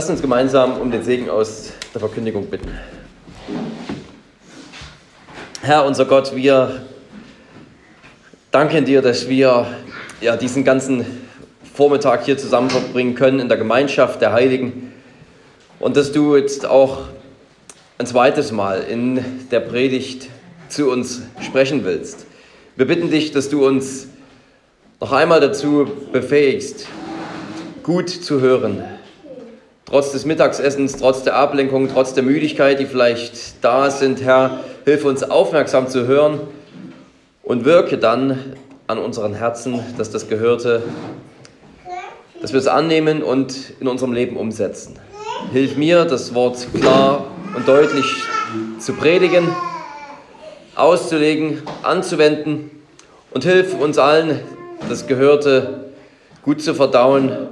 Lasst uns gemeinsam um den Segen aus der Verkündigung bitten. Herr, unser Gott, wir danken dir, dass wir ja, diesen ganzen Vormittag hier zusammen verbringen können in der Gemeinschaft der Heiligen und dass du jetzt auch ein zweites Mal in der Predigt zu uns sprechen willst. Wir bitten dich, dass du uns noch einmal dazu befähigst, gut zu hören. Trotz des Mittagsessens, trotz der Ablenkung, trotz der Müdigkeit, die vielleicht da sind, Herr, hilf uns aufmerksam zu hören und wirke dann an unseren Herzen, dass das Gehörte, dass wir es annehmen und in unserem Leben umsetzen. Hilf mir, das Wort klar und deutlich zu predigen, auszulegen, anzuwenden und hilf uns allen, das Gehörte gut zu verdauen,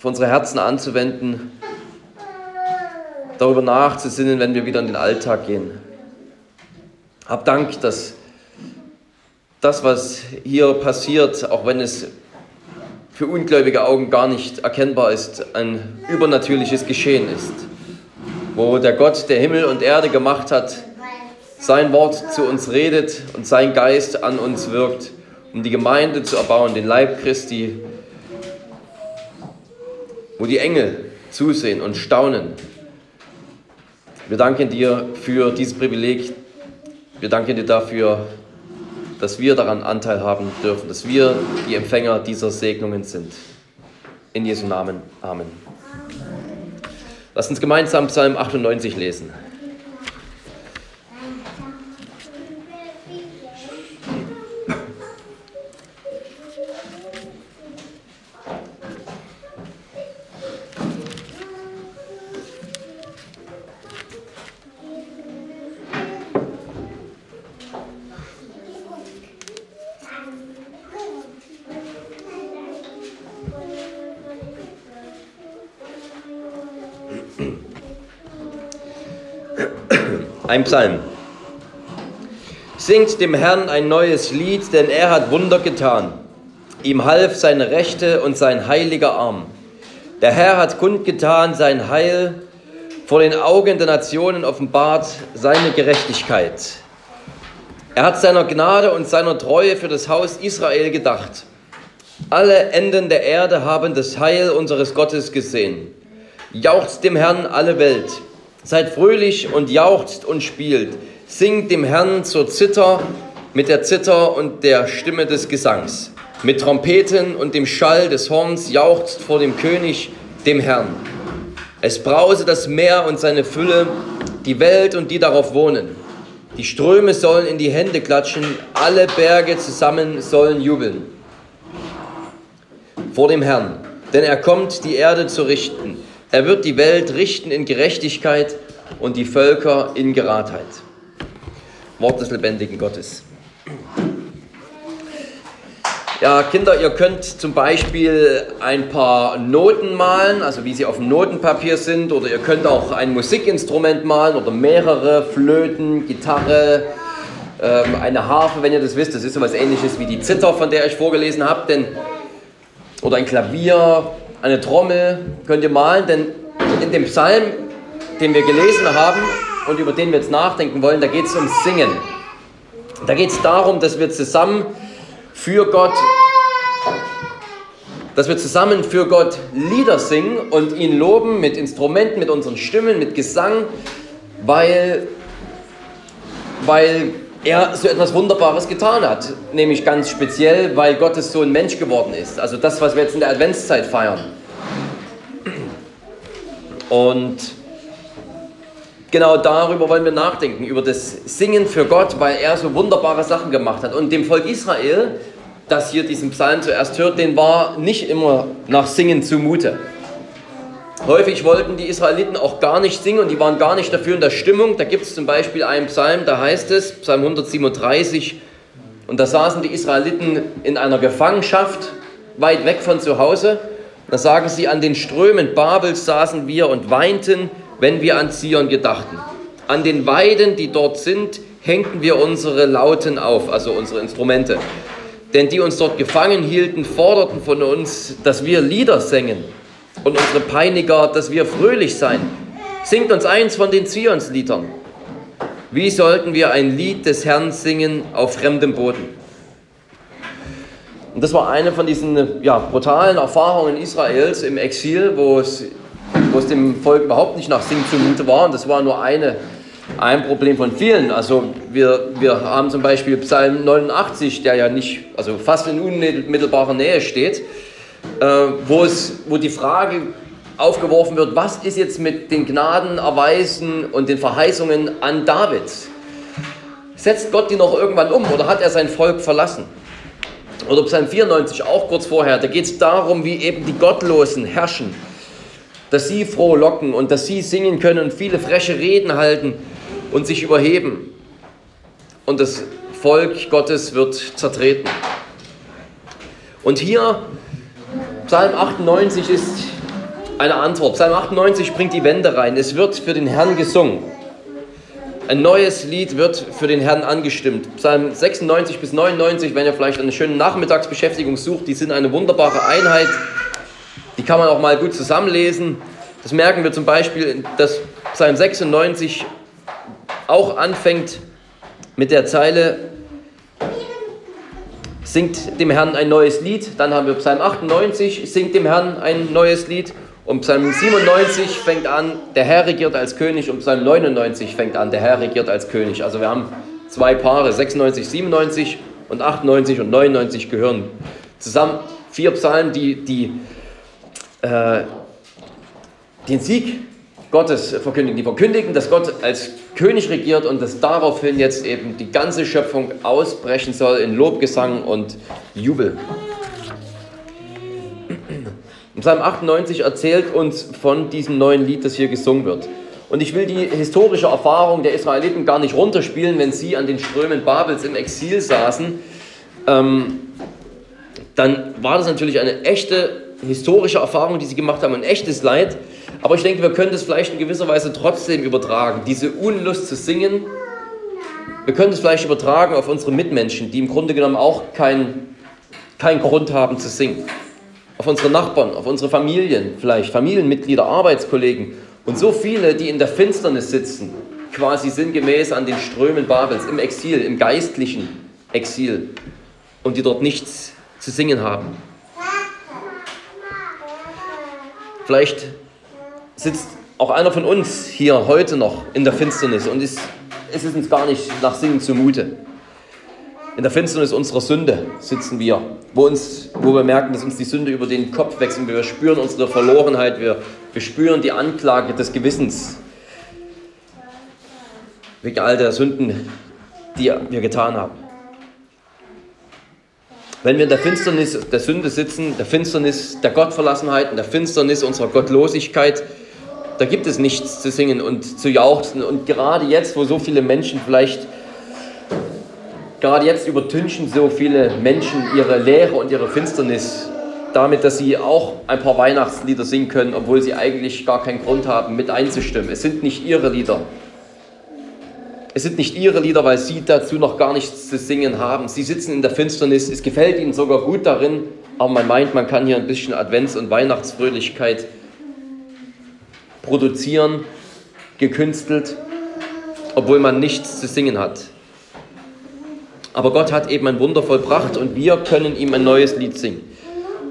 für unsere Herzen anzuwenden, darüber nachzusinnen, wenn wir wieder in den Alltag gehen. Hab Dank, dass das, was hier passiert, auch wenn es für ungläubige Augen gar nicht erkennbar ist, ein übernatürliches Geschehen ist, wo der Gott, der Himmel und Erde gemacht hat, sein Wort zu uns redet und sein Geist an uns wirkt, um die Gemeinde zu erbauen, den Leib Christi, wo die Engel zusehen und staunen. Wir danken dir für dieses Privileg. Wir danken dir dafür, dass wir daran Anteil haben dürfen, dass wir die Empfänger dieser Segnungen sind. In Jesu Namen. Amen. Lass uns gemeinsam Psalm 98 lesen. Ein Psalm. Singt dem Herrn ein neues Lied, denn er hat Wunder getan. Ihm half seine Rechte und sein heiliger Arm. Der Herr hat kundgetan sein Heil, vor den Augen der Nationen offenbart seine Gerechtigkeit. Er hat seiner Gnade und seiner Treue für das Haus Israel gedacht. Alle Enden der Erde haben das Heil unseres Gottes gesehen. Jauchzt dem Herrn alle Welt. Seid fröhlich und jauchzt und spielt. Singt dem Herrn zur Zither mit der Zither und der Stimme des Gesangs. Mit Trompeten und dem Schall des Horns jauchzt vor dem König, dem Herrn. Es brause das Meer und seine Fülle, die Welt und die darauf wohnen. Die Ströme sollen in die Hände klatschen, alle Berge zusammen sollen jubeln. Vor dem Herrn, denn er kommt, die Erde zu richten. Er wird die Welt richten in Gerechtigkeit und die Völker in Geradheit. Wort des lebendigen Gottes. Ja, Kinder, ihr könnt zum Beispiel ein paar Noten malen, also wie sie auf dem Notenpapier sind, oder ihr könnt auch ein Musikinstrument malen oder mehrere Flöten, Gitarre, ähm, eine Harfe, wenn ihr das wisst. Das ist so etwas ähnliches wie die Zither, von der ich vorgelesen habe, denn, oder ein Klavier, eine Trommel könnt ihr malen, denn in dem Psalm, den wir gelesen haben und über den wir jetzt nachdenken wollen, da geht es um Singen. Da geht es darum, dass wir zusammen für Gott, dass wir zusammen für Gott Lieder singen und ihn loben mit Instrumenten, mit unseren Stimmen, mit Gesang, weil, weil er so etwas Wunderbares getan hat. Nämlich ganz speziell, weil Gottes Sohn Mensch geworden ist. Also das, was wir jetzt in der Adventszeit feiern. Und genau darüber wollen wir nachdenken, über das Singen für Gott, weil er so wunderbare Sachen gemacht hat. Und dem Volk Israel, das hier diesen Psalm zuerst hört, den war nicht immer nach Singen zumute. Häufig wollten die Israeliten auch gar nicht singen und die waren gar nicht dafür in der Stimmung. Da gibt es zum Beispiel einen Psalm, da heißt es, Psalm 137, und da saßen die Israeliten in einer Gefangenschaft, weit weg von zu Hause. Da sagen sie, an den Strömen Babels saßen wir und weinten, wenn wir an Zion gedachten. An den Weiden, die dort sind, hängten wir unsere Lauten auf, also unsere Instrumente. Denn die uns dort gefangen hielten, forderten von uns, dass wir Lieder singen und unsere Peiniger, dass wir fröhlich seien. Singt uns eins von den Zionsliedern. Wie sollten wir ein Lied des Herrn singen auf fremdem Boden? Und das war eine von diesen ja, brutalen Erfahrungen Israels im Exil, wo es, wo es dem Volk überhaupt nicht nach Singen zumute war. Und das war nur eine, ein Problem von vielen. Also wir, wir haben zum Beispiel Psalm 89, der ja nicht, also fast in unmittelbarer Nähe steht, wo, es, wo die Frage aufgeworfen wird, was ist jetzt mit den Gnaden, Erweisen und den Verheißungen an David? Setzt Gott die noch irgendwann um oder hat er sein Volk verlassen? Oder Psalm 94 auch kurz vorher, da geht es darum, wie eben die Gottlosen herrschen, dass sie frohlocken und dass sie singen können und viele freche Reden halten und sich überheben. Und das Volk Gottes wird zertreten. Und hier, Psalm 98 ist eine Antwort. Psalm 98 bringt die Wende rein. Es wird für den Herrn gesungen. Ein neues Lied wird für den Herrn angestimmt. Psalm 96 bis 99, wenn ihr vielleicht eine schöne Nachmittagsbeschäftigung sucht, die sind eine wunderbare Einheit. Die kann man auch mal gut zusammenlesen. Das merken wir zum Beispiel, dass Psalm 96 auch anfängt mit der Zeile, singt dem Herrn ein neues Lied. Dann haben wir Psalm 98, singt dem Herrn ein neues Lied. Und Psalm 97 fängt an, der Herr regiert als König und Psalm 99 fängt an, der Herr regiert als König. Also wir haben zwei Paare, 96, 97 und 98 und 99 gehören zusammen. Vier Psalmen, die, die äh, den Sieg Gottes verkündigen. Die verkündigen, dass Gott als König regiert und dass daraufhin jetzt eben die ganze Schöpfung ausbrechen soll in Lobgesang und Jubel. Psalm 98 erzählt uns von diesem neuen Lied, das hier gesungen wird. Und ich will die historische Erfahrung der Israeliten gar nicht runterspielen, wenn sie an den Strömen Babels im Exil saßen. Ähm, dann war das natürlich eine echte historische Erfahrung, die sie gemacht haben, ein echtes Leid. Aber ich denke, wir können das vielleicht in gewisser Weise trotzdem übertragen. Diese Unlust zu singen, wir können das vielleicht übertragen auf unsere Mitmenschen, die im Grunde genommen auch keinen kein Grund haben zu singen auf unsere Nachbarn, auf unsere Familien, vielleicht Familienmitglieder, Arbeitskollegen und so viele, die in der Finsternis sitzen, quasi sinngemäß an den Strömen Babels, im Exil, im geistlichen Exil und die dort nichts zu singen haben. Vielleicht sitzt auch einer von uns hier heute noch in der Finsternis und ist, es ist uns gar nicht nach Singen zumute. In der Finsternis unserer Sünde sitzen wir, wo, uns, wo wir merken, dass uns die Sünde über den Kopf wächst und wir spüren unsere Verlorenheit, wir, wir spüren die Anklage des Gewissens wegen all der Sünden, die wir getan haben. Wenn wir in der Finsternis der Sünde sitzen, der Finsternis der Gottverlassenheit, in der Finsternis unserer Gottlosigkeit, da gibt es nichts zu singen und zu jauchzen. Und gerade jetzt, wo so viele Menschen vielleicht Gerade jetzt übertünchen so viele Menschen ihre Leere und ihre Finsternis damit, dass sie auch ein paar Weihnachtslieder singen können, obwohl sie eigentlich gar keinen Grund haben, mit einzustimmen. Es sind nicht ihre Lieder. Es sind nicht ihre Lieder, weil sie dazu noch gar nichts zu singen haben. Sie sitzen in der Finsternis, es gefällt ihnen sogar gut darin, aber man meint, man kann hier ein bisschen Advents- und Weihnachtsfröhlichkeit produzieren, gekünstelt, obwohl man nichts zu singen hat. Aber Gott hat eben ein Wunder vollbracht und wir können ihm ein neues Lied singen.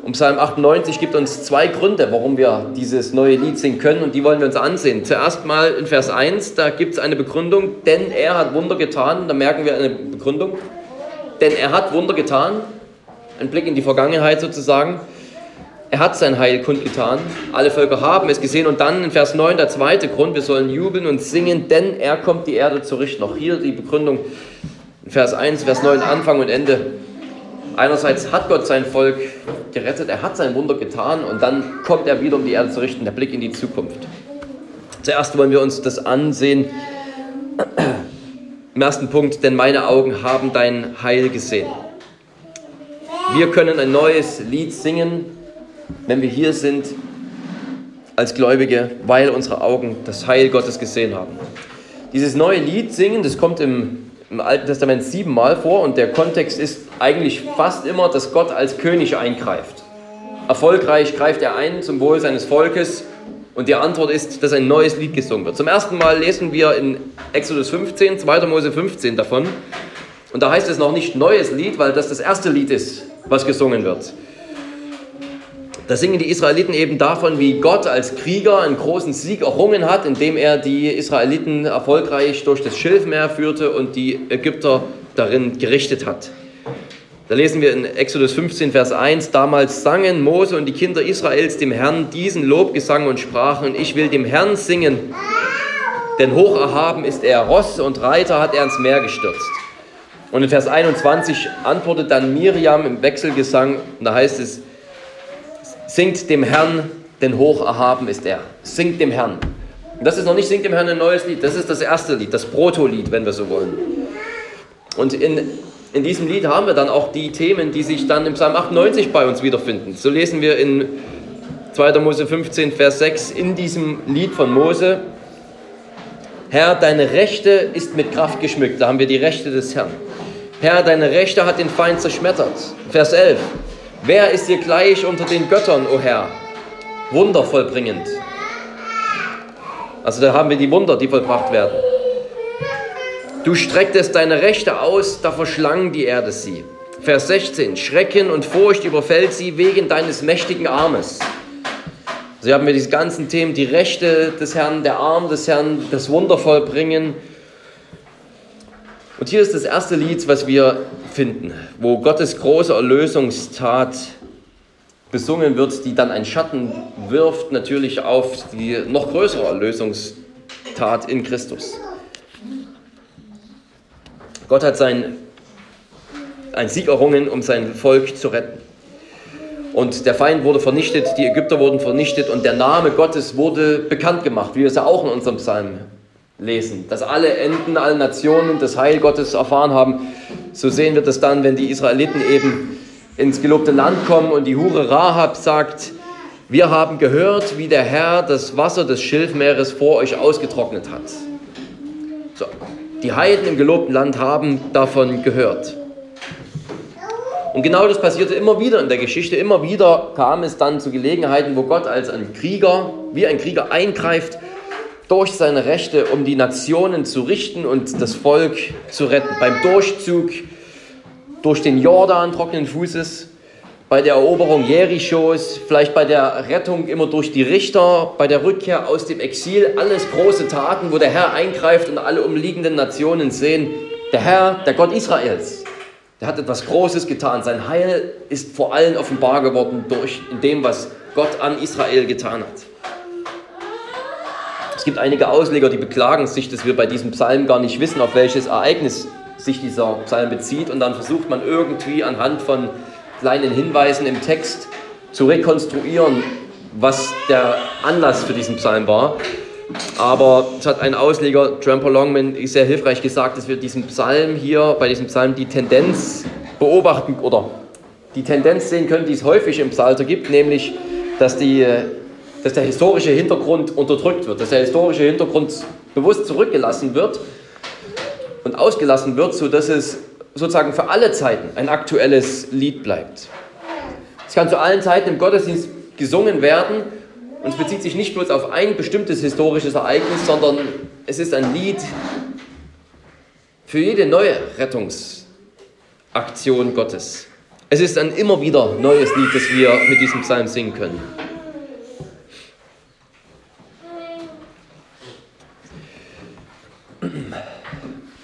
Und Psalm 98 gibt uns zwei Gründe, warum wir dieses neue Lied singen können und die wollen wir uns ansehen. Zuerst mal in Vers 1, da gibt es eine Begründung, denn er hat Wunder getan, da merken wir eine Begründung, denn er hat Wunder getan, ein Blick in die Vergangenheit sozusagen. Er hat sein Heil kundgetan, alle Völker haben es gesehen und dann in Vers 9 der zweite Grund, wir sollen jubeln und singen, denn er kommt die Erde zu richten. Auch hier die Begründung, Vers 1, Vers 9, Anfang und Ende. Einerseits hat Gott sein Volk gerettet, er hat sein Wunder getan und dann kommt er wieder, um die Erde zu richten, der Blick in die Zukunft. Zuerst wollen wir uns das ansehen. Im ersten Punkt, denn meine Augen haben dein Heil gesehen. Wir können ein neues Lied singen, wenn wir hier sind als Gläubige, weil unsere Augen das Heil Gottes gesehen haben. dieses neue Lied singen, das kommt im, im Alten Testament siebenmal vor und der Kontext ist eigentlich fast immer, dass Gott als König eingreift. Erfolgreich greift er ein zum Wohl seines Volkes und die Antwort ist, dass ein neues Lied gesungen wird. Zum ersten Mal lesen wir in Exodus 15, 2. Mose 15 davon. Und da heißt es noch nicht neues Lied, weil das das erste Lied ist, was gesungen wird. Da singen die Israeliten eben davon, wie Gott als Krieger einen großen Sieg errungen hat, indem er die Israeliten erfolgreich durch das Schilfmeer führte und die Ägypter darin gerichtet hat. Da lesen wir in Exodus 15, Vers 1, damals sangen Mose und die Kinder Israels dem Herrn diesen Lobgesang und sprachen, ich will dem Herrn singen, denn hoch erhaben ist er, Ross und Reiter hat er ins Meer gestürzt. Und in Vers 21 antwortet dann Miriam im Wechselgesang, und da heißt es, Singt dem Herrn, denn hoch erhaben ist er. Singt dem Herrn. Das ist noch nicht Singt dem Herrn ein neues Lied, das ist das erste Lied, das Proto-Lied, wenn wir so wollen. Und in, in diesem Lied haben wir dann auch die Themen, die sich dann im Psalm 98 bei uns wiederfinden. So lesen wir in 2. Mose 15, Vers 6 in diesem Lied von Mose. Herr, deine Rechte ist mit Kraft geschmückt. Da haben wir die Rechte des Herrn. Herr, deine Rechte hat den Feind zerschmettert. Vers 11. Wer ist dir gleich unter den Göttern, o oh Herr? Wunder vollbringend. Also da haben wir die Wunder, die vollbracht werden. Du strecktest deine Rechte aus, da verschlang die Erde sie. Vers 16. Schrecken und Furcht überfällt sie wegen deines mächtigen Armes. So also haben wir diese ganzen Themen, die Rechte des Herrn, der Arm des Herrn, das Wunder vollbringen. Und hier ist das erste Lied, was wir finden, wo Gottes große Erlösungstat besungen wird, die dann einen Schatten wirft natürlich auf die noch größere Erlösungstat in Christus. Gott hat sein, einen Sieg errungen, um sein Volk zu retten. Und der Feind wurde vernichtet, die Ägypter wurden vernichtet und der Name Gottes wurde bekannt gemacht, wie wir es ja auch in unserem Psalm lesen, dass alle Enden, alle Nationen das Heil Gottes erfahren haben. So sehen wir das dann, wenn die Israeliten eben ins gelobte Land kommen und die Hure Rahab sagt, wir haben gehört, wie der Herr das Wasser des Schilfmeeres vor euch ausgetrocknet hat. So, die Heiden im gelobten Land haben davon gehört. Und genau das passierte immer wieder in der Geschichte. Immer wieder kam es dann zu Gelegenheiten, wo Gott als ein Krieger, wie ein Krieger eingreift durch seine Rechte, um die Nationen zu richten und das Volk zu retten. Beim Durchzug durch den Jordan trockenen Fußes, bei der Eroberung Jerichos, vielleicht bei der Rettung immer durch die Richter, bei der Rückkehr aus dem Exil, alles große Taten, wo der Herr eingreift und alle umliegenden Nationen sehen, der Herr, der Gott Israels, der hat etwas Großes getan. Sein Heil ist vor allen offenbar geworden durch dem, was Gott an Israel getan hat. Es gibt einige Ausleger, die beklagen sich, dass wir bei diesem Psalm gar nicht wissen, auf welches Ereignis sich dieser Psalm bezieht. Und dann versucht man irgendwie anhand von kleinen Hinweisen im Text zu rekonstruieren, was der Anlass für diesen Psalm war. Aber es hat ein Ausleger, Tramper Longman, sehr hilfreich gesagt, dass wir diesen Psalm hier, bei diesem Psalm die Tendenz beobachten oder die Tendenz sehen können, die es häufig im Psalter gibt, nämlich, dass die dass der historische Hintergrund unterdrückt wird, dass der historische Hintergrund bewusst zurückgelassen wird und ausgelassen wird, sodass es sozusagen für alle Zeiten ein aktuelles Lied bleibt. Es kann zu allen Zeiten im Gottesdienst gesungen werden und es bezieht sich nicht bloß auf ein bestimmtes historisches Ereignis, sondern es ist ein Lied für jede neue Rettungsaktion Gottes. Es ist ein immer wieder neues Lied, das wir mit diesem Psalm singen können.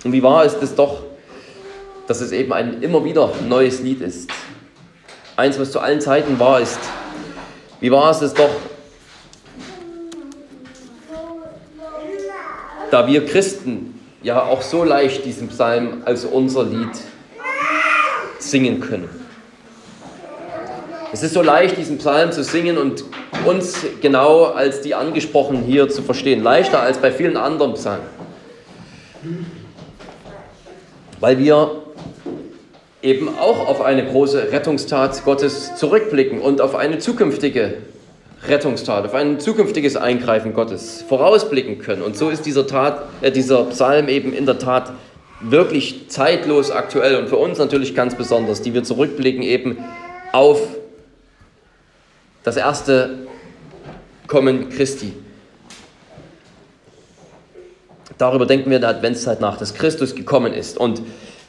Und wie wahr ist es doch, dass es eben ein immer wieder neues Lied ist. Eins, was zu allen Zeiten wahr ist. Wie wahr ist es doch, da wir Christen ja auch so leicht diesen Psalm als unser Lied singen können. Es ist so leicht, diesen Psalm zu singen und uns genau als die angesprochen hier zu verstehen. Leichter als bei vielen anderen Psalmen weil wir eben auch auf eine große Rettungstat Gottes zurückblicken und auf eine zukünftige Rettungstat, auf ein zukünftiges Eingreifen Gottes vorausblicken können. Und so ist dieser, Tat, äh, dieser Psalm eben in der Tat wirklich zeitlos aktuell und für uns natürlich ganz besonders, die wir zurückblicken eben auf das erste Kommen Christi. Darüber denken wir in der Adventszeit nach, dass Christus gekommen ist. Und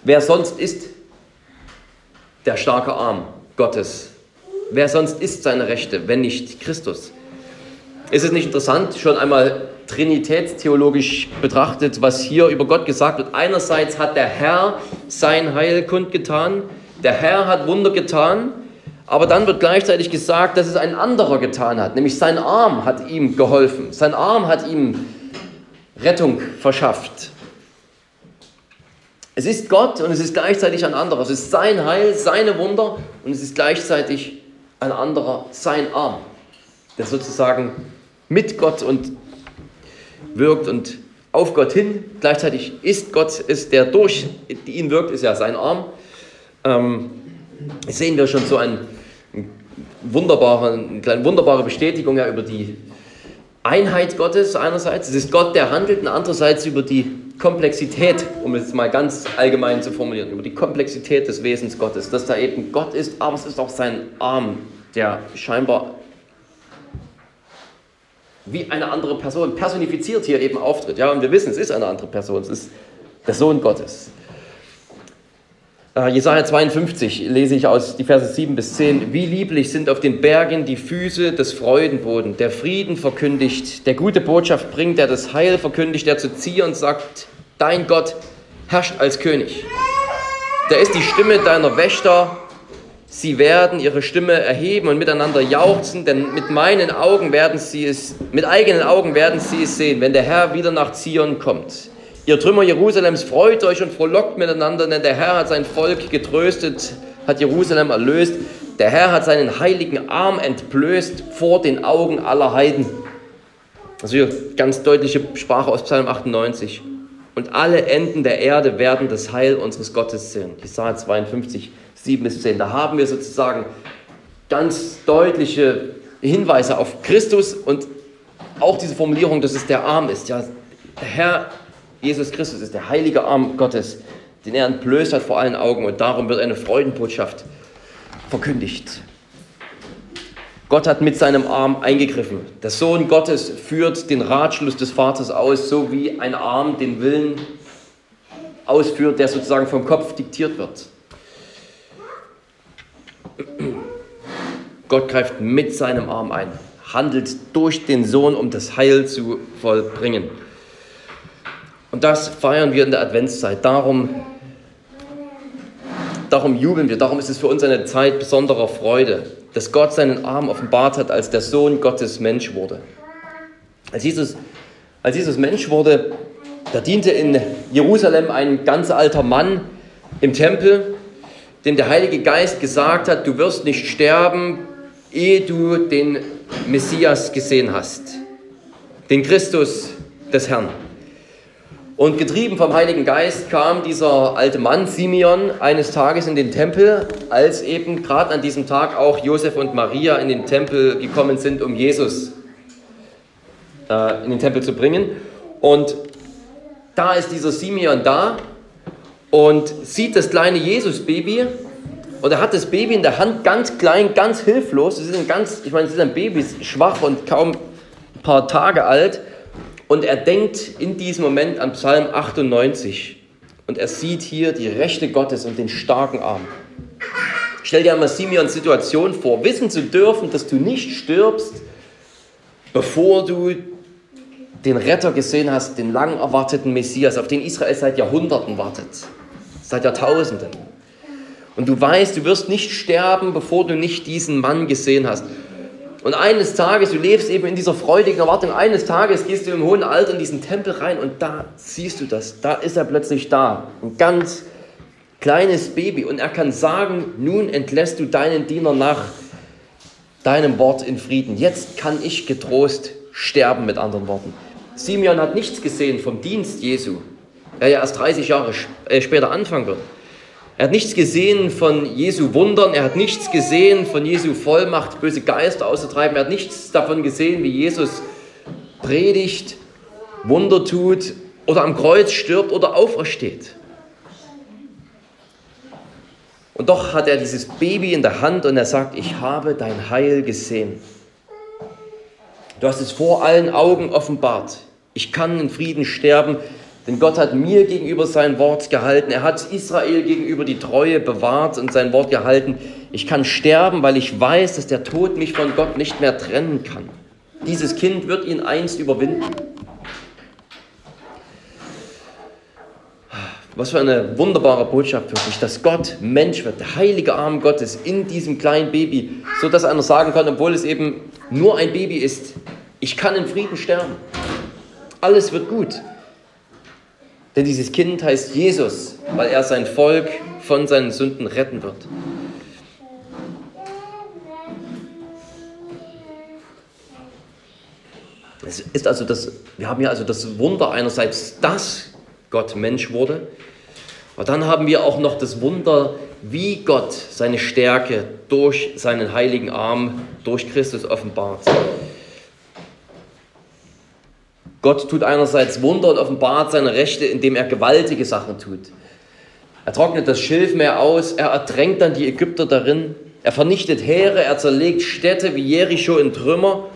wer sonst ist der starke Arm Gottes? Wer sonst ist seine Rechte, wenn nicht Christus? Ist es nicht interessant, schon einmal trinitätstheologisch betrachtet, was hier über Gott gesagt wird? Einerseits hat der Herr sein Heil kundgetan, der Herr hat Wunder getan, aber dann wird gleichzeitig gesagt, dass es ein anderer getan hat, nämlich sein Arm hat ihm geholfen, sein Arm hat ihm Rettung verschafft. Es ist Gott und es ist gleichzeitig ein anderer. Es ist sein Heil, seine Wunder und es ist gleichzeitig ein anderer, sein Arm, der sozusagen mit Gott und wirkt und auf Gott hin. Gleichzeitig ist Gott, ist der durch ihn wirkt, ist ja sein Arm. Ähm, sehen wir schon so ein, ein wunderbare, eine kleine wunderbare Bestätigung ja über die Einheit Gottes einerseits, es ist Gott, der handelt, und andererseits über die Komplexität, um es mal ganz allgemein zu formulieren, über die Komplexität des Wesens Gottes, dass da eben Gott ist, aber es ist auch sein Arm, der scheinbar wie eine andere Person personifiziert hier eben auftritt. Ja, und wir wissen, es ist eine andere Person, es ist der Sohn Gottes. Äh, Jesaja 52 lese ich aus die Verse 7 bis 10. Wie lieblich sind auf den Bergen die Füße des Freudenboden, der Frieden verkündigt, der gute Botschaft bringt, der das Heil verkündigt, der zu Zion sagt, dein Gott herrscht als König. Der ist die Stimme deiner Wächter, sie werden ihre Stimme erheben und miteinander jauchzen, denn mit meinen Augen werden sie es, mit eigenen Augen werden sie es sehen, wenn der Herr wieder nach Zion kommt. Ihr Trümmer Jerusalems, freut euch und frohlockt miteinander, denn der Herr hat sein Volk getröstet, hat Jerusalem erlöst. Der Herr hat seinen heiligen Arm entblößt vor den Augen aller Heiden. Also hier ganz deutliche Sprache aus Psalm 98. Und alle Enden der Erde werden das Heil unseres Gottes sehen. Jesaja 52, 7 bis 10. Da haben wir sozusagen ganz deutliche Hinweise auf Christus und auch diese Formulierung, dass es der Arm ist. Ja, der Herr Jesus Christus ist der heilige Arm Gottes, den er entblößt hat vor allen Augen und darum wird eine Freudenbotschaft verkündigt. Gott hat mit seinem Arm eingegriffen. Der Sohn Gottes führt den Ratschluss des Vaters aus, so wie ein Arm den Willen ausführt, der sozusagen vom Kopf diktiert wird. Gott greift mit seinem Arm ein, handelt durch den Sohn, um das Heil zu vollbringen. Und das feiern wir in der Adventszeit. Darum, darum jubeln wir. Darum ist es für uns eine Zeit besonderer Freude, dass Gott seinen Arm offenbart hat, als der Sohn Gottes Mensch wurde. Als Jesus, als Jesus Mensch wurde, da diente in Jerusalem ein ganz alter Mann im Tempel, dem der Heilige Geist gesagt hat, du wirst nicht sterben, ehe du den Messias gesehen hast, den Christus des Herrn. Und getrieben vom Heiligen Geist kam dieser alte Mann Simeon eines Tages in den Tempel, als eben gerade an diesem Tag auch Josef und Maria in den Tempel gekommen sind, um Jesus äh, in den Tempel zu bringen. Und da ist dieser Simeon da und sieht das kleine Jesus-Baby und er hat das Baby in der Hand, ganz klein, ganz hilflos. Es ist ein ganz, ich meine, es ist ein Baby, schwach und kaum ein paar Tage alt. Und er denkt in diesem Moment an Psalm 98 und er sieht hier die Rechte Gottes und den starken Arm. Stell dir einmal Simeons Situation vor, wissen zu dürfen, dass du nicht stirbst, bevor du den Retter gesehen hast, den lang erwarteten Messias, auf den Israel seit Jahrhunderten wartet, seit Jahrtausenden. Und du weißt, du wirst nicht sterben, bevor du nicht diesen Mann gesehen hast. Und eines Tages, du lebst eben in dieser freudigen Erwartung, eines Tages gehst du im hohen Alter in diesen Tempel rein und da siehst du das, da ist er plötzlich da, ein ganz kleines Baby und er kann sagen, nun entlässt du deinen Diener nach deinem Wort in Frieden. Jetzt kann ich getrost sterben, mit anderen Worten. Simeon hat nichts gesehen vom Dienst Jesu, der ja erst 30 Jahre äh, später anfangen wird. Er hat nichts gesehen von Jesu Wundern, er hat nichts gesehen von Jesu Vollmacht, böse Geister auszutreiben, er hat nichts davon gesehen, wie Jesus predigt, Wunder tut oder am Kreuz stirbt oder aufersteht. Und doch hat er dieses Baby in der Hand und er sagt, ich habe dein Heil gesehen. Du hast es vor allen Augen offenbart. Ich kann in Frieden sterben, denn Gott hat mir gegenüber sein Wort gehalten. Er hat Israel gegenüber die Treue bewahrt und sein Wort gehalten. Ich kann sterben, weil ich weiß, dass der Tod mich von Gott nicht mehr trennen kann. Dieses Kind wird ihn einst überwinden. Was für eine wunderbare Botschaft wirklich, dass Gott Mensch wird, der heilige Arm Gottes in diesem kleinen Baby, so dass einer sagen kann, obwohl es eben nur ein Baby ist, ich kann in Frieden sterben. Alles wird gut. Denn dieses Kind heißt Jesus, weil er sein Volk von seinen Sünden retten wird. Es ist also das, wir haben hier also das Wunder einerseits, dass Gott Mensch wurde, aber dann haben wir auch noch das Wunder, wie Gott seine Stärke durch seinen heiligen Arm, durch Christus offenbart. Gott tut einerseits Wunder und offenbart seine Rechte, indem er gewaltige Sachen tut. Er trocknet das Schilfmeer aus, er ertränkt dann die Ägypter darin, er vernichtet Heere, er zerlegt Städte wie Jericho in Trümmer.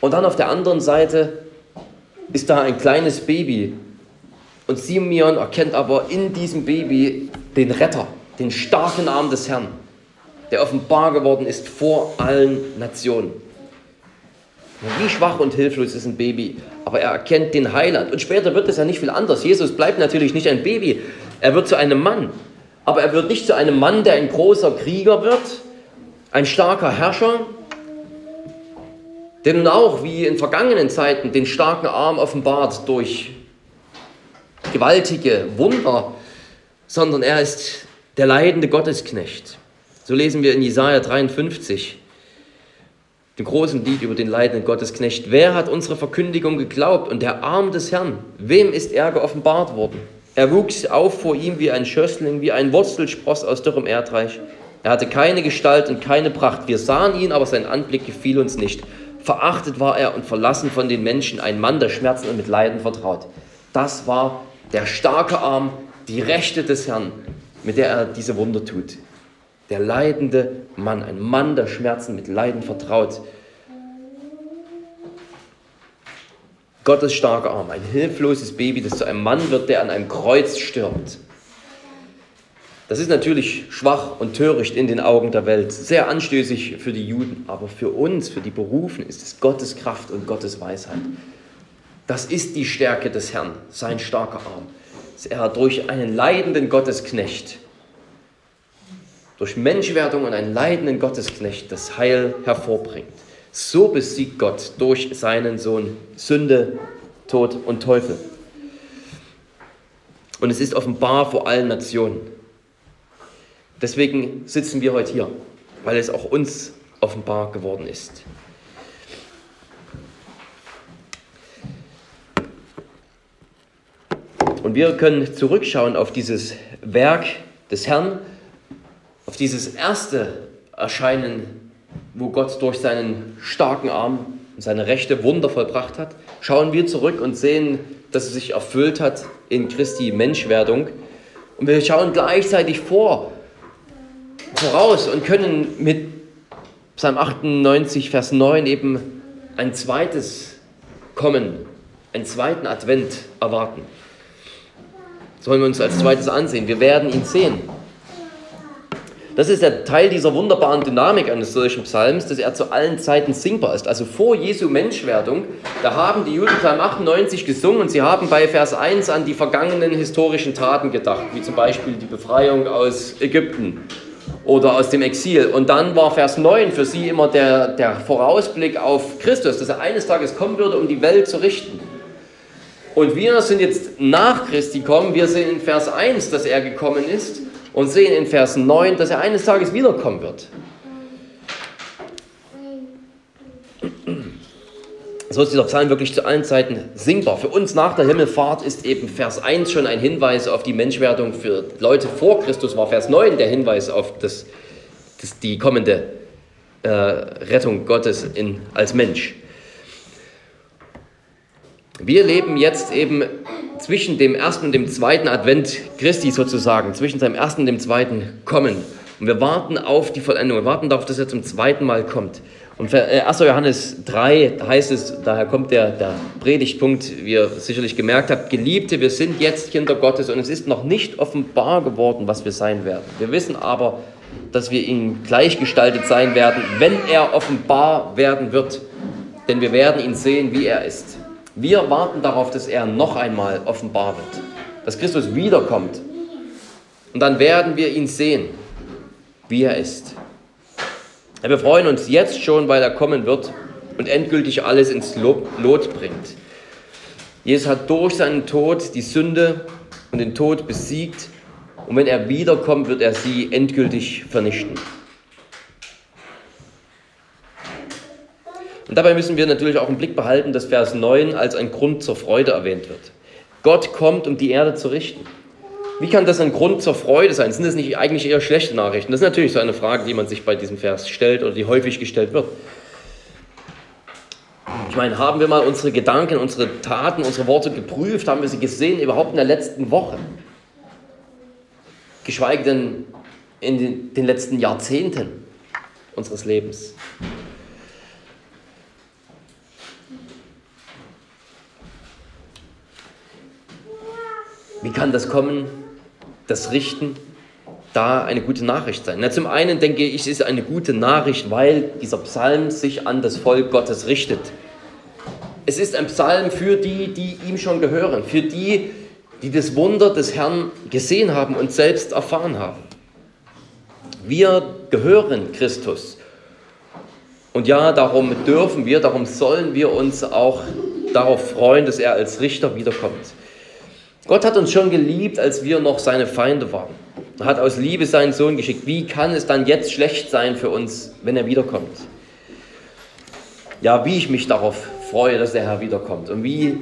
Und dann auf der anderen Seite ist da ein kleines Baby. Und Simeon erkennt aber in diesem Baby den Retter, den starken Arm des Herrn, der offenbar geworden ist vor allen Nationen. Wie schwach und hilflos ist ein Baby, aber er erkennt den Heiland. Und später wird es ja nicht viel anders. Jesus bleibt natürlich nicht ein Baby, er wird zu einem Mann. Aber er wird nicht zu einem Mann, der ein großer Krieger wird, ein starker Herrscher, der nun auch wie in vergangenen Zeiten den starken Arm offenbart durch gewaltige Wunder, sondern er ist der leidende Gottesknecht. So lesen wir in Jesaja 53 dem großen Lied über den leidenden Gottesknecht. Wer hat unsere Verkündigung geglaubt und der Arm des Herrn? Wem ist er geoffenbart worden? Er wuchs auf vor ihm wie ein Schössling, wie ein Wurzelspross aus dürrem Erdreich. Er hatte keine Gestalt und keine Pracht. Wir sahen ihn, aber sein Anblick gefiel uns nicht. Verachtet war er und verlassen von den Menschen, ein Mann der Schmerzen und mit Leiden vertraut. Das war der starke Arm, die Rechte des Herrn, mit der er diese Wunder tut der leidende Mann, ein Mann der Schmerzen mit Leiden vertraut. Gottes starker Arm, ein hilfloses Baby, das zu einem Mann wird, der an einem Kreuz stirbt. Das ist natürlich schwach und töricht in den Augen der Welt, sehr anstößig für die Juden, aber für uns, für die Berufen, ist es Gottes Kraft und Gottes Weisheit. Das ist die Stärke des Herrn, sein starker Arm. Er durch einen leidenden Gottesknecht durch Menschwerdung und einen leidenden Gottesknecht das Heil hervorbringt. So besiegt Gott durch seinen Sohn Sünde, Tod und Teufel. Und es ist offenbar vor allen Nationen. Deswegen sitzen wir heute hier, weil es auch uns offenbar geworden ist. Und wir können zurückschauen auf dieses Werk des Herrn, auf dieses erste Erscheinen, wo Gott durch seinen starken Arm und seine Rechte Wunder vollbracht hat, schauen wir zurück und sehen, dass es sich erfüllt hat in Christi Menschwerdung. Und wir schauen gleichzeitig vor, voraus und können mit Psalm 98, Vers 9 eben ein zweites Kommen, einen zweiten Advent erwarten. Sollen wir uns als zweites ansehen. Wir werden ihn sehen. Das ist der Teil dieser wunderbaren Dynamik eines solchen Psalms, dass er zu allen Zeiten singbar ist. Also vor Jesu Menschwerdung, da haben die Juden Psalm 98 gesungen und sie haben bei Vers 1 an die vergangenen historischen Taten gedacht, wie zum Beispiel die Befreiung aus Ägypten oder aus dem Exil. Und dann war Vers 9 für sie immer der, der Vorausblick auf Christus, dass er eines Tages kommen würde, um die Welt zu richten. Und wir sind jetzt nach Christi kommen, wir sehen in Vers 1, dass er gekommen ist und sehen in Vers 9, dass er eines Tages wiederkommen wird. so ist dieser Psalm wirklich zu allen Zeiten singbar. Für uns nach der Himmelfahrt ist eben Vers 1 schon ein Hinweis auf die Menschwerdung. Für Leute vor Christus war Vers 9 der Hinweis auf das, das die kommende äh, Rettung Gottes in, als Mensch. Wir leben jetzt eben zwischen dem ersten und dem zweiten Advent Christi sozusagen, zwischen seinem ersten und dem zweiten Kommen. Und wir warten auf die Vollendung, wir warten darauf, dass er zum zweiten Mal kommt. Und 1. Äh, Johannes 3 heißt es, daher kommt der, der Predigtpunkt, wie ihr sicherlich gemerkt habt, Geliebte, wir sind jetzt Kinder Gottes und es ist noch nicht offenbar geworden, was wir sein werden. Wir wissen aber, dass wir ihm gleichgestaltet sein werden, wenn er offenbar werden wird. Denn wir werden ihn sehen, wie er ist. Wir warten darauf, dass er noch einmal offenbar wird, dass Christus wiederkommt. Und dann werden wir ihn sehen, wie er ist. Wir freuen uns jetzt schon, weil er kommen wird und endgültig alles ins Lot bringt. Jesus hat durch seinen Tod die Sünde und den Tod besiegt und wenn er wiederkommt, wird er sie endgültig vernichten. Und dabei müssen wir natürlich auch im Blick behalten, dass Vers 9 als ein Grund zur Freude erwähnt wird. Gott kommt, um die Erde zu richten. Wie kann das ein Grund zur Freude sein? Sind das nicht eigentlich eher schlechte Nachrichten? Das ist natürlich so eine Frage, die man sich bei diesem Vers stellt oder die häufig gestellt wird. Ich meine, haben wir mal unsere Gedanken, unsere Taten, unsere Worte geprüft? Haben wir sie gesehen überhaupt in der letzten Woche? Geschweige denn in den letzten Jahrzehnten unseres Lebens. Wie kann das kommen, das Richten, da eine gute Nachricht sein? Na, zum einen denke ich, es ist eine gute Nachricht, weil dieser Psalm sich an das Volk Gottes richtet. Es ist ein Psalm für die, die ihm schon gehören, für die, die das Wunder des Herrn gesehen haben und selbst erfahren haben. Wir gehören Christus. Und ja, darum dürfen wir, darum sollen wir uns auch darauf freuen, dass er als Richter wiederkommt. Gott hat uns schon geliebt, als wir noch seine Feinde waren. Er hat aus Liebe seinen Sohn geschickt. Wie kann es dann jetzt schlecht sein für uns, wenn er wiederkommt? Ja, wie ich mich darauf freue, dass der Herr wiederkommt und wie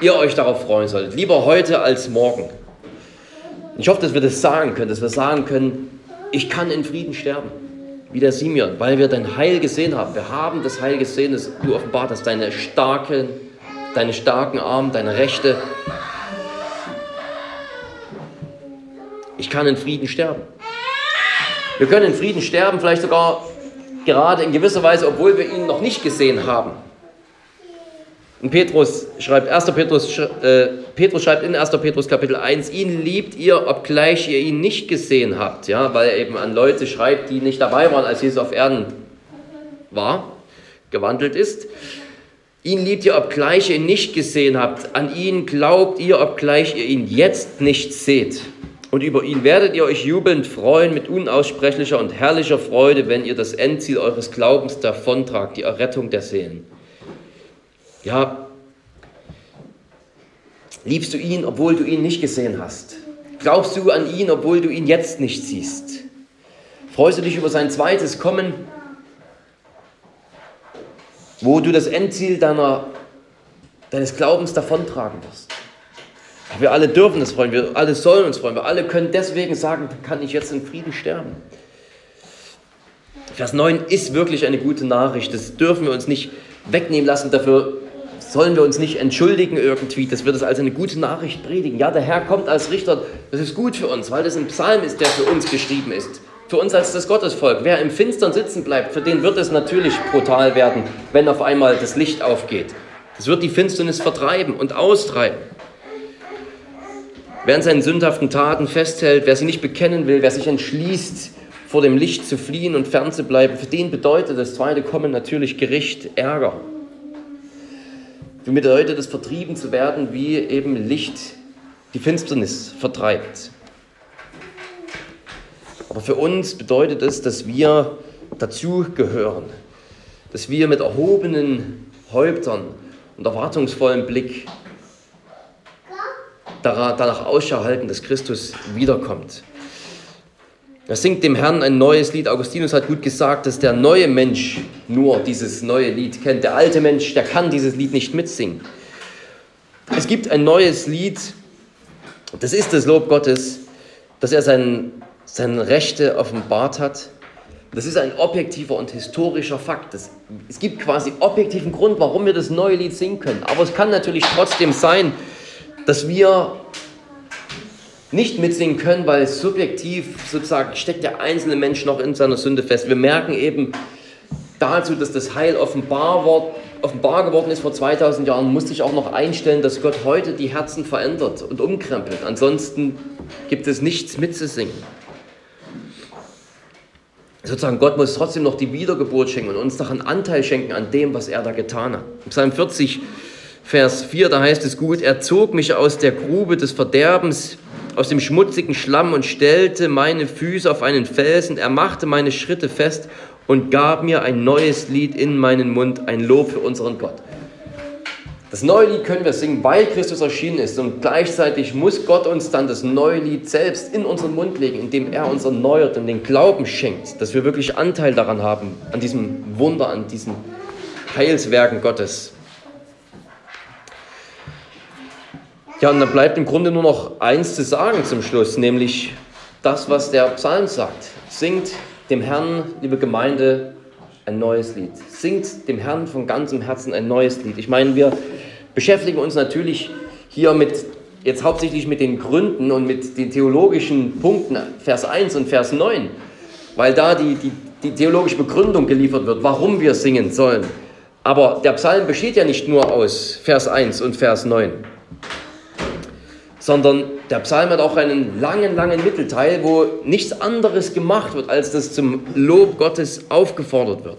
ihr euch darauf freuen solltet. Lieber heute als morgen. Ich hoffe, dass wir das sagen können, dass wir sagen können, ich kann in Frieden sterben, wie der Simeon, weil wir dein Heil gesehen haben. Wir haben das Heil gesehen, dass du offenbart hast, deine starken, deine starken Arme, deine Rechte Ich kann in Frieden sterben. Wir können in Frieden sterben, vielleicht sogar gerade in gewisser Weise, obwohl wir ihn noch nicht gesehen haben. Und Petrus schreibt, 1. Petrus, äh, Petrus schreibt in 1. Petrus Kapitel 1, ihn liebt ihr, obgleich ihr ihn nicht gesehen habt. Ja, weil er eben an Leute schreibt, die nicht dabei waren, als Jesus auf Erden war, gewandelt ist. Ihn liebt ihr, obgleich ihr ihn nicht gesehen habt. An ihn glaubt ihr, obgleich ihr ihn jetzt nicht seht. Und über ihn werdet ihr euch jubelnd freuen mit unaussprechlicher und herrlicher Freude, wenn ihr das Endziel eures Glaubens davontragt, die Errettung der Seelen. Ja, liebst du ihn, obwohl du ihn nicht gesehen hast? Glaubst du an ihn, obwohl du ihn jetzt nicht siehst? Freust du dich über sein zweites Kommen, wo du das Endziel deiner, deines Glaubens davontragen wirst? Wir alle dürfen uns freuen, wir alle sollen uns freuen, wir alle können deswegen sagen, kann ich jetzt in Frieden sterben. Vers 9 ist wirklich eine gute Nachricht, das dürfen wir uns nicht wegnehmen lassen, dafür sollen wir uns nicht entschuldigen irgendwie, dass wir das als eine gute Nachricht predigen. Ja, der Herr kommt als Richter, das ist gut für uns, weil das ein Psalm ist, der für uns geschrieben ist. Für uns als das Gottesvolk. Wer im Finstern sitzen bleibt, für den wird es natürlich brutal werden, wenn auf einmal das Licht aufgeht. Das wird die Finsternis vertreiben und austreiben. Wer an seinen sündhaften Taten festhält, wer sie nicht bekennen will, wer sich entschließt, vor dem Licht zu fliehen und fern zu bleiben, für den bedeutet das zweite Kommen natürlich Gericht, Ärger. Für bedeutet es, vertrieben zu werden, wie eben Licht die Finsternis vertreibt. Aber für uns bedeutet es, dass wir dazugehören, dass wir mit erhobenen Häuptern und erwartungsvollem Blick danach Ausschau halten, dass Christus wiederkommt. Er singt dem Herrn ein neues Lied. Augustinus hat gut gesagt, dass der neue Mensch nur dieses neue Lied kennt. Der alte Mensch, der kann dieses Lied nicht mitsingen. Es gibt ein neues Lied, das ist das Lob Gottes, dass er sein, seine Rechte offenbart hat. Das ist ein objektiver und historischer Fakt. Das, es gibt quasi objektiven Grund, warum wir das neue Lied singen können. Aber es kann natürlich trotzdem sein, dass wir nicht mitsingen können, weil subjektiv sozusagen steckt der einzelne Mensch noch in seiner Sünde fest. Wir merken eben dazu, dass das Heil offenbar, wird, offenbar geworden ist vor 2000 Jahren, musste ich auch noch einstellen, dass Gott heute die Herzen verändert und umkrempelt. Ansonsten gibt es nichts mitzusingen. Sozusagen, Gott muss trotzdem noch die Wiedergeburt schenken und uns noch einen Anteil schenken an dem, was er da getan hat. Psalm 40, Vers 4, da heißt es gut, er zog mich aus der Grube des Verderbens, aus dem schmutzigen Schlamm und stellte meine Füße auf einen Felsen. Er machte meine Schritte fest und gab mir ein neues Lied in meinen Mund, ein Lob für unseren Gott. Das neue Lied können wir singen, weil Christus erschienen ist und gleichzeitig muss Gott uns dann das neue Lied selbst in unseren Mund legen, indem er uns erneuert und den Glauben schenkt, dass wir wirklich Anteil daran haben, an diesem Wunder, an diesen Heilswerken Gottes. Ja, und dann bleibt im Grunde nur noch eins zu sagen zum Schluss, nämlich das, was der Psalm sagt. Singt dem Herrn, liebe Gemeinde, ein neues Lied. Singt dem Herrn von ganzem Herzen ein neues Lied. Ich meine, wir beschäftigen uns natürlich hier mit, jetzt hauptsächlich mit den Gründen und mit den theologischen Punkten, Vers 1 und Vers 9, weil da die, die, die theologische Begründung geliefert wird, warum wir singen sollen. Aber der Psalm besteht ja nicht nur aus Vers 1 und Vers 9 sondern der Psalm hat auch einen langen, langen Mittelteil, wo nichts anderes gemacht wird, als dass zum Lob Gottes aufgefordert wird.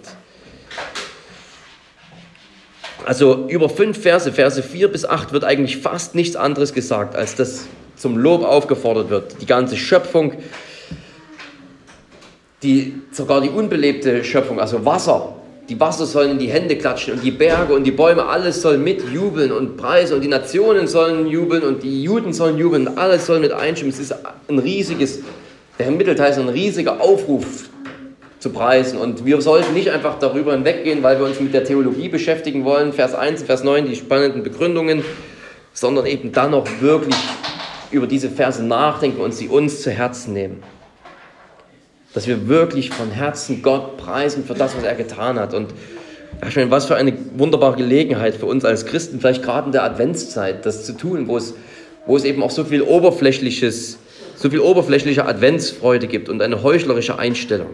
Also über fünf Verse, Verse 4 bis 8 wird eigentlich fast nichts anderes gesagt, als dass zum Lob aufgefordert wird. Die ganze Schöpfung, die, sogar die unbelebte Schöpfung, also Wasser, die Wasser sollen in die Hände klatschen und die Berge und die Bäume, alles soll mitjubeln und preisen und die Nationen sollen jubeln und die Juden sollen jubeln und alles soll mit einstimmen. Es ist ein riesiges, der Mittelteil ist ein riesiger Aufruf zu preisen und wir sollten nicht einfach darüber hinweggehen, weil wir uns mit der Theologie beschäftigen wollen, Vers 1, Vers 9, die spannenden Begründungen, sondern eben dann noch wirklich über diese Verse nachdenken und sie uns zu Herzen nehmen dass wir wirklich von Herzen Gott preisen für das, was er getan hat. Und ich meine, was für eine wunderbare Gelegenheit für uns als Christen, vielleicht gerade in der Adventszeit, das zu tun, wo es, wo es eben auch so viel oberflächliches, so viel oberflächliche Adventsfreude gibt und eine heuchlerische Einstellung.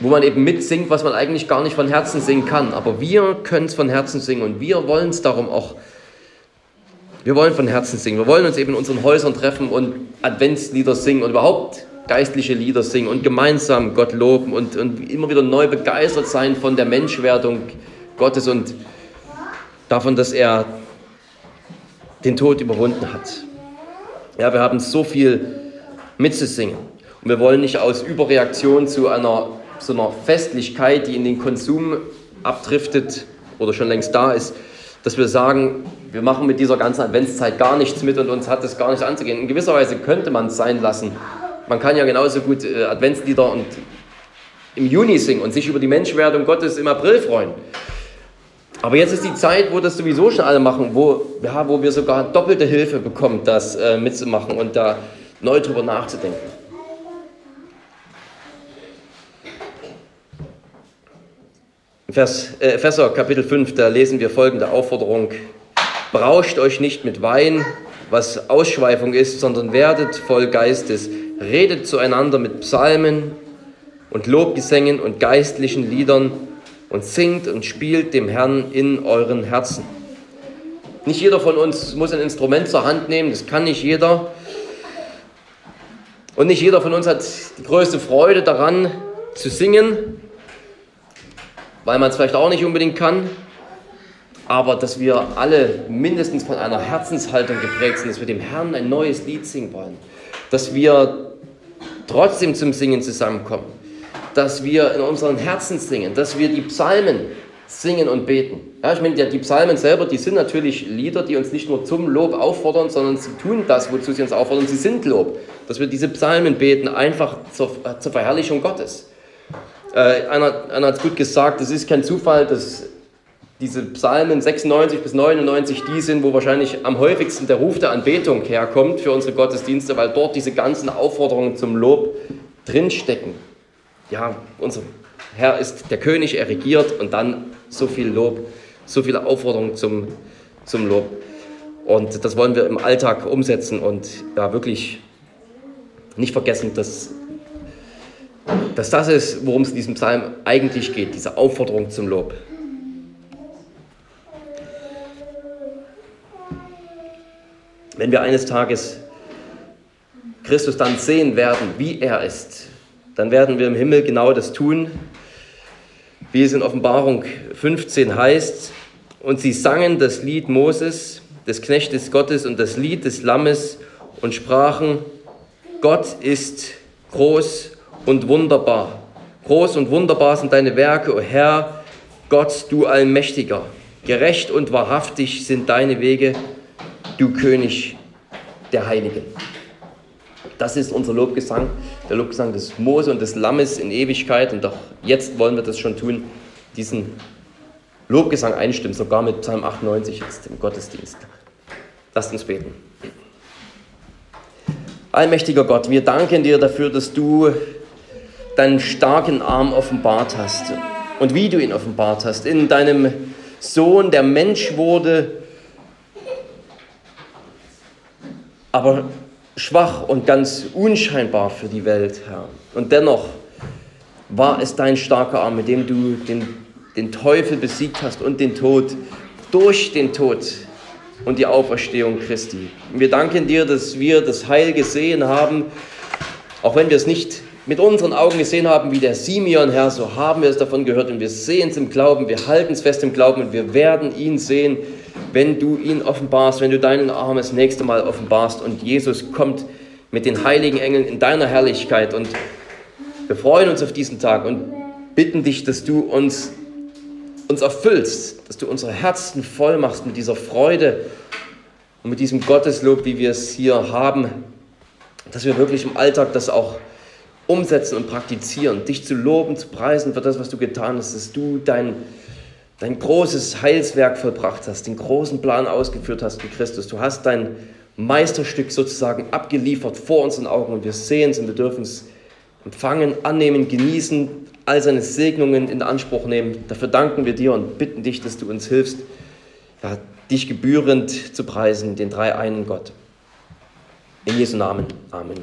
Wo man eben mitsingt, was man eigentlich gar nicht von Herzen singen kann. Aber wir können es von Herzen singen und wir wollen es darum auch wir wollen von Herzen singen. Wir wollen uns eben in unseren Häusern treffen und Adventslieder singen und überhaupt geistliche Lieder singen und gemeinsam Gott loben und, und immer wieder neu begeistert sein von der Menschwerdung Gottes und davon, dass er den Tod überwunden hat. Ja, wir haben so viel mitzusingen. Und wir wollen nicht aus Überreaktion zu einer so einer Festlichkeit, die in den Konsum abdriftet oder schon längst da ist, dass wir sagen, wir machen mit dieser ganzen Adventszeit gar nichts mit und uns hat es gar nicht anzugehen. In gewisser Weise könnte man es sein lassen, man kann ja genauso gut äh, Adventslieder und im Juni singen und sich über die Menschwerdung Gottes im April freuen. Aber jetzt ist die Zeit, wo das sowieso schon alle machen, wo, ja, wo wir sogar doppelte Hilfe bekommen, das äh, mitzumachen und da neu drüber nachzudenken. Vers, äh, Epheser Kapitel 5, da lesen wir folgende Aufforderung. Brauscht euch nicht mit Wein, was Ausschweifung ist, sondern werdet voll Geistes redet zueinander mit Psalmen und Lobgesängen und geistlichen Liedern und singt und spielt dem Herrn in euren Herzen. Nicht jeder von uns muss ein Instrument zur Hand nehmen, das kann nicht jeder. Und nicht jeder von uns hat die größte Freude daran zu singen, weil man es vielleicht auch nicht unbedingt kann. Aber dass wir alle mindestens von einer Herzenshaltung geprägt sind, dass wir dem Herrn ein neues Lied singen wollen, dass wir trotzdem zum Singen zusammenkommen, dass wir in unseren Herzen singen, dass wir die Psalmen singen und beten. Ja, ich meine, die Psalmen selber, die sind natürlich Lieder, die uns nicht nur zum Lob auffordern, sondern sie tun das, wozu sie uns auffordern. Sie sind Lob. dass wir diese Psalmen beten, einfach zur, äh, zur Verherrlichung Gottes. Äh, einer, einer hat gut gesagt, es ist kein Zufall, dass diese Psalmen 96 bis 99 die sind, wo wahrscheinlich am häufigsten der Ruf der Anbetung herkommt für unsere Gottesdienste, weil dort diese ganzen Aufforderungen zum Lob drinstecken. Ja, unser Herr ist der König, er regiert und dann so viel Lob, so viele Aufforderungen zum, zum Lob. Und das wollen wir im Alltag umsetzen und ja, wirklich nicht vergessen, dass, dass das ist, worum es in diesem Psalm eigentlich geht, diese Aufforderung zum Lob. Wenn wir eines Tages Christus dann sehen werden, wie er ist, dann werden wir im Himmel genau das tun, wie es in Offenbarung 15 heißt. Und sie sangen das Lied Moses, des Knechtes Gottes und das Lied des Lammes und sprachen, Gott ist groß und wunderbar. Groß und wunderbar sind deine Werke, o Herr, Gott, du Allmächtiger. Gerecht und wahrhaftig sind deine Wege, du König der Heiligen. Das ist unser Lobgesang, der Lobgesang des Mose und des Lammes in Ewigkeit. Und auch jetzt wollen wir das schon tun, diesen Lobgesang einstimmen, sogar mit Psalm 98 jetzt im Gottesdienst. Lasst uns beten. Allmächtiger Gott, wir danken dir dafür, dass du deinen starken Arm offenbart hast und wie du ihn offenbart hast in deinem Sohn, der Mensch wurde, aber schwach und ganz unscheinbar für die Welt, Herr. Und dennoch war es dein starker Arm, mit dem du den, den Teufel besiegt hast und den Tod durch den Tod und die Auferstehung Christi. Wir danken dir, dass wir das Heil gesehen haben, auch wenn wir es nicht mit unseren Augen gesehen haben, wie der Simeon, Herr, so haben wir es davon gehört und wir sehen es im Glauben, wir halten es fest im Glauben und wir werden ihn sehen, wenn du ihn offenbarst, wenn du deinen Arm das nächste Mal offenbarst und Jesus kommt mit den heiligen Engeln in deiner Herrlichkeit und wir freuen uns auf diesen Tag und bitten dich, dass du uns uns erfüllst, dass du unsere Herzen voll machst mit dieser Freude und mit diesem Gotteslob, wie wir es hier haben, dass wir wirklich im Alltag das auch umsetzen und praktizieren, dich zu loben, zu preisen für das, was du getan hast, dass du dein, dein großes Heilswerk vollbracht hast, den großen Plan ausgeführt hast mit Christus. Du hast dein Meisterstück sozusagen abgeliefert vor unseren Augen und wir sehen es und wir dürfen es empfangen, annehmen, genießen, all seine Segnungen in Anspruch nehmen. Dafür danken wir dir und bitten dich, dass du uns hilfst, ja, dich gebührend zu preisen, den drei einen Gott. In Jesu Namen. Amen.